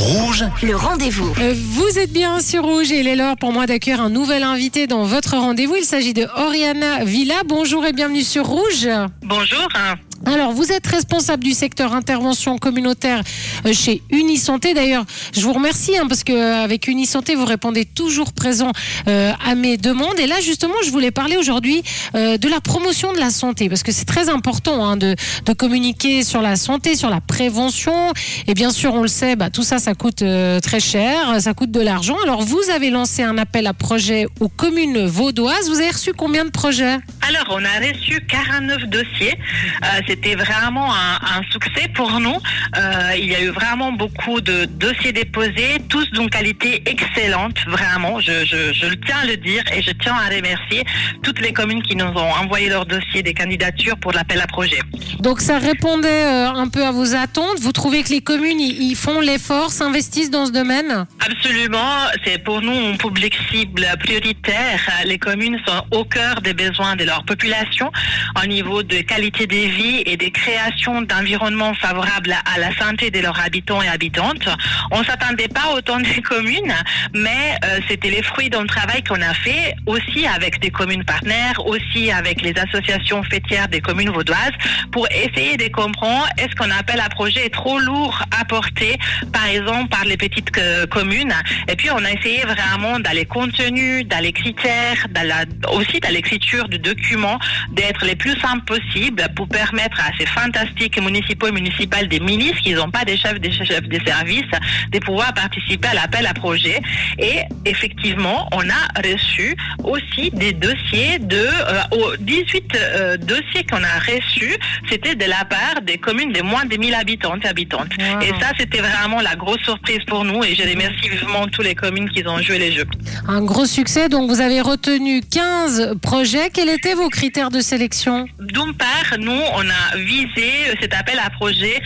Rouge, Le rendez-vous. Euh, Vous êtes bien sur Rouge et il est l'heure pour moi d'accueillir un nouvel invité dans votre rendez-vous. Il s'agit de Oriana Villa. Bonjour et bienvenue sur Rouge. Bonjour. Alors, vous êtes responsable du secteur intervention communautaire euh, chez Unisanté. D'ailleurs, je vous remercie hein, parce qu'avec Unisanté, vous répondez toujours présent euh, à mes demandes. Et là, justement, je voulais parler aujourd'hui euh, de la promotion de la santé parce que c'est très important hein, de, de communiquer sur la santé, sur la prévention. Et bien sûr, on le sait, bah, tout ça, ça coûte euh, très cher, ça coûte de l'argent. Alors, vous avez lancé un appel à projet aux communes vaudoises. Vous avez reçu combien de projets? Alors, on a reçu 49 dossiers. C'était vraiment un, un succès pour nous. Euh, il y a eu vraiment beaucoup de dossiers déposés, tous d'une qualité excellente, vraiment. Je, je, je le tiens à le dire et je tiens à remercier toutes les communes qui nous ont envoyé leurs dossiers des candidatures pour l'appel à projet. Donc ça répondait euh, un peu à vos attentes. Vous trouvez que les communes ils ils font l'effort, s'investissent dans ce domaine? Absolument, c'est pour nous un public cible prioritaire. Les communes sont au cœur des besoins de leur population au niveau de qualité de et des créations d'environnements favorables à la santé de leurs habitants et habitantes. On s'attendait pas autant des communes, mais euh, c'était les fruits d'un travail qu'on a fait aussi avec des communes partenaires, aussi avec les associations fêtières des communes vaudoises pour essayer de comprendre est-ce qu'on appelle à projet trop lourd à porter, par exemple par les petites euh, communes. Et puis on a essayé vraiment dans les contenus, dans les critères, dans la, aussi dans l'écriture du document, d'être les plus simples possibles pour permettre à ces fantastiques municipaux et municipales des milices qui n'ont pas des chefs des chefs des services de pouvoir participer à l'appel à projet. Et effectivement, on a reçu aussi des dossiers de euh, aux 18 euh, dossiers qu'on a reçus, c'était de la part des communes de moins de 1000 habitants et habitantes. Wow. Et ça, c'était vraiment la grosse surprise pour nous et je remercie vivement toutes les communes qui ont joué les jeux. Un gros succès. Donc vous avez retenu 15 projets. Quels étaient vos critères de sélection? D'une part, nous, on a visé cet appel à projet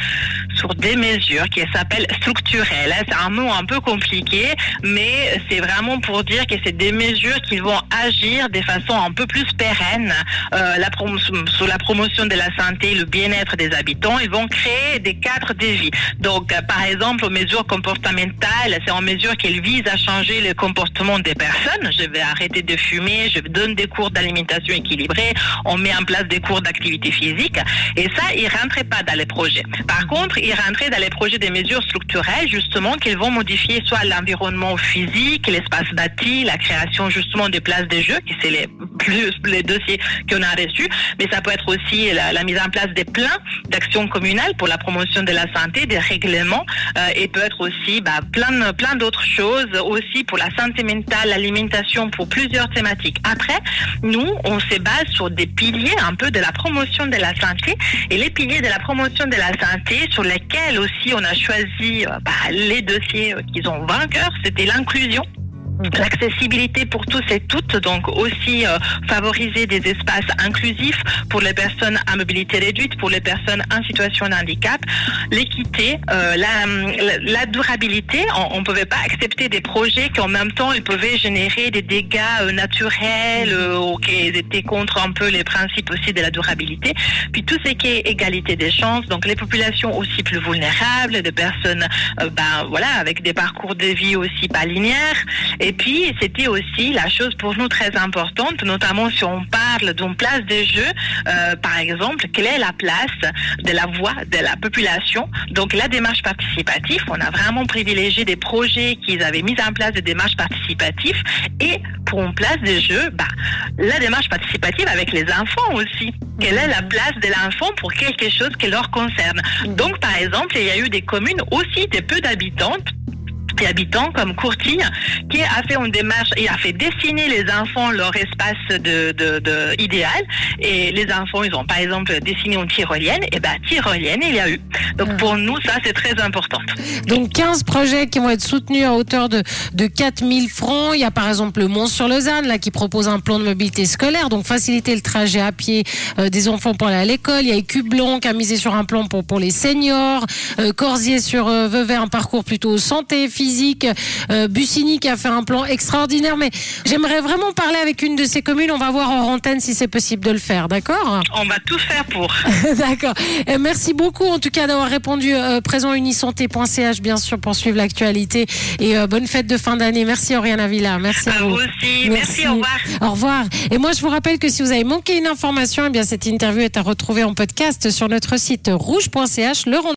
sur des mesures qui s'appellent structurelles. C'est un mot un peu compliqué, mais c'est vraiment pour dire que c'est des mesures qui vont agir de façon un peu plus pérenne euh, sur la promotion de la santé et le bien-être des habitants. Ils vont créer des cadres de vie. Donc, euh, par exemple, aux mesures comportementales, c'est en mesure qu'elles visent à changer le comportement des personnes. Je vais arrêter de fumer, je donne des cours d'alimentation équilibrée, on met en place des cours d'activité physique. Et ça, il rentrait pas dans les projets. Par contre, il rentrait dans les projets des mesures structurelles, justement, qu'ils vont modifier soit l'environnement physique, l'espace bâti, la création justement des places de jeux, qui c'est plus les dossiers qu'on a reçus, mais ça peut être aussi la, mise en place des plans d'action communale pour la promotion de la santé, des règlements, euh, et peut être aussi bah, plein, plein d'autres choses, aussi pour la santé mentale, l'alimentation, pour plusieurs thématiques. Après, nous, on se base sur des piliers un peu de la promotion de la santé, et les piliers de la promotion de la santé sur lesquels aussi on a choisi euh, bah, les dossiers euh, qui sont vainqueurs, c'était l'inclusion. L'accessibilité pour tous et toutes, donc aussi euh, favoriser des espaces inclusifs pour les personnes à mobilité réduite, pour les personnes en situation de handicap, l'équité, euh, la, la, durabilité. On ne pouvait pas accepter des projets qui en même temps ils pouvaient générer des dégâts euh, naturels euh, ou qui étaient contre un peu les principes aussi de la durabilité. Puis tout ce qui est égalité des chances, donc les populations aussi plus vulnérables, des personnes euh, ben voilà avec des parcours de vie aussi pas linéaires. Puis, c'était aussi la chose pour nous très importante, notamment si on parle d'une place de jeu, euh, par exemple, quelle est la place de la voix de la population. Donc, la démarche participative, on a vraiment privilégié des projets qui avaient mis en place des démarches participatives. Et pour une place de jeu, bah, la démarche participative avec les enfants aussi. Quelle est la place de l'enfant pour quelque chose qui leur concerne? Donc, par exemple, il y a eu des communes aussi de peu d'habitantes et habitants comme Courtille qui a fait une démarche et a fait dessiner les enfants leur espace de, de, de idéal et les enfants ils ont par exemple dessiné une tyrolienne et ben tyrolienne il y a eu donc pour nous ça c'est très important Donc 15 projets qui vont être soutenus à hauteur de, de 4000 francs. Il y a par exemple le Mont-sur-Lausanne là qui propose un plan de mobilité scolaire, donc faciliter le trajet à pied euh, des enfants pour aller à l'école. Il y a Écublon qui a misé sur un plan pour, pour les seniors. Euh, Corsier sur euh, Vevey, un parcours plutôt santé, physique. Euh, Bussigny qui a fait un plan extraordinaire. Mais j'aimerais vraiment parler avec une de ces communes. On va voir en antenne si c'est possible de le faire, d'accord? On va tout faire pour. D'accord. Euh, Merci beaucoup en tout cas d'avoir répondu euh, présent unisanté.ch bien sûr pour suivre l'actualité et euh, bonne fête de fin d'année. Merci Oriana Villa. Merci à, À vous aussi. Merci, au revoir. Au revoir. Et moi je vous rappelle que si vous avez manqué une information, eh bien cette interview est à retrouver en podcast sur notre site rouge.ch. Le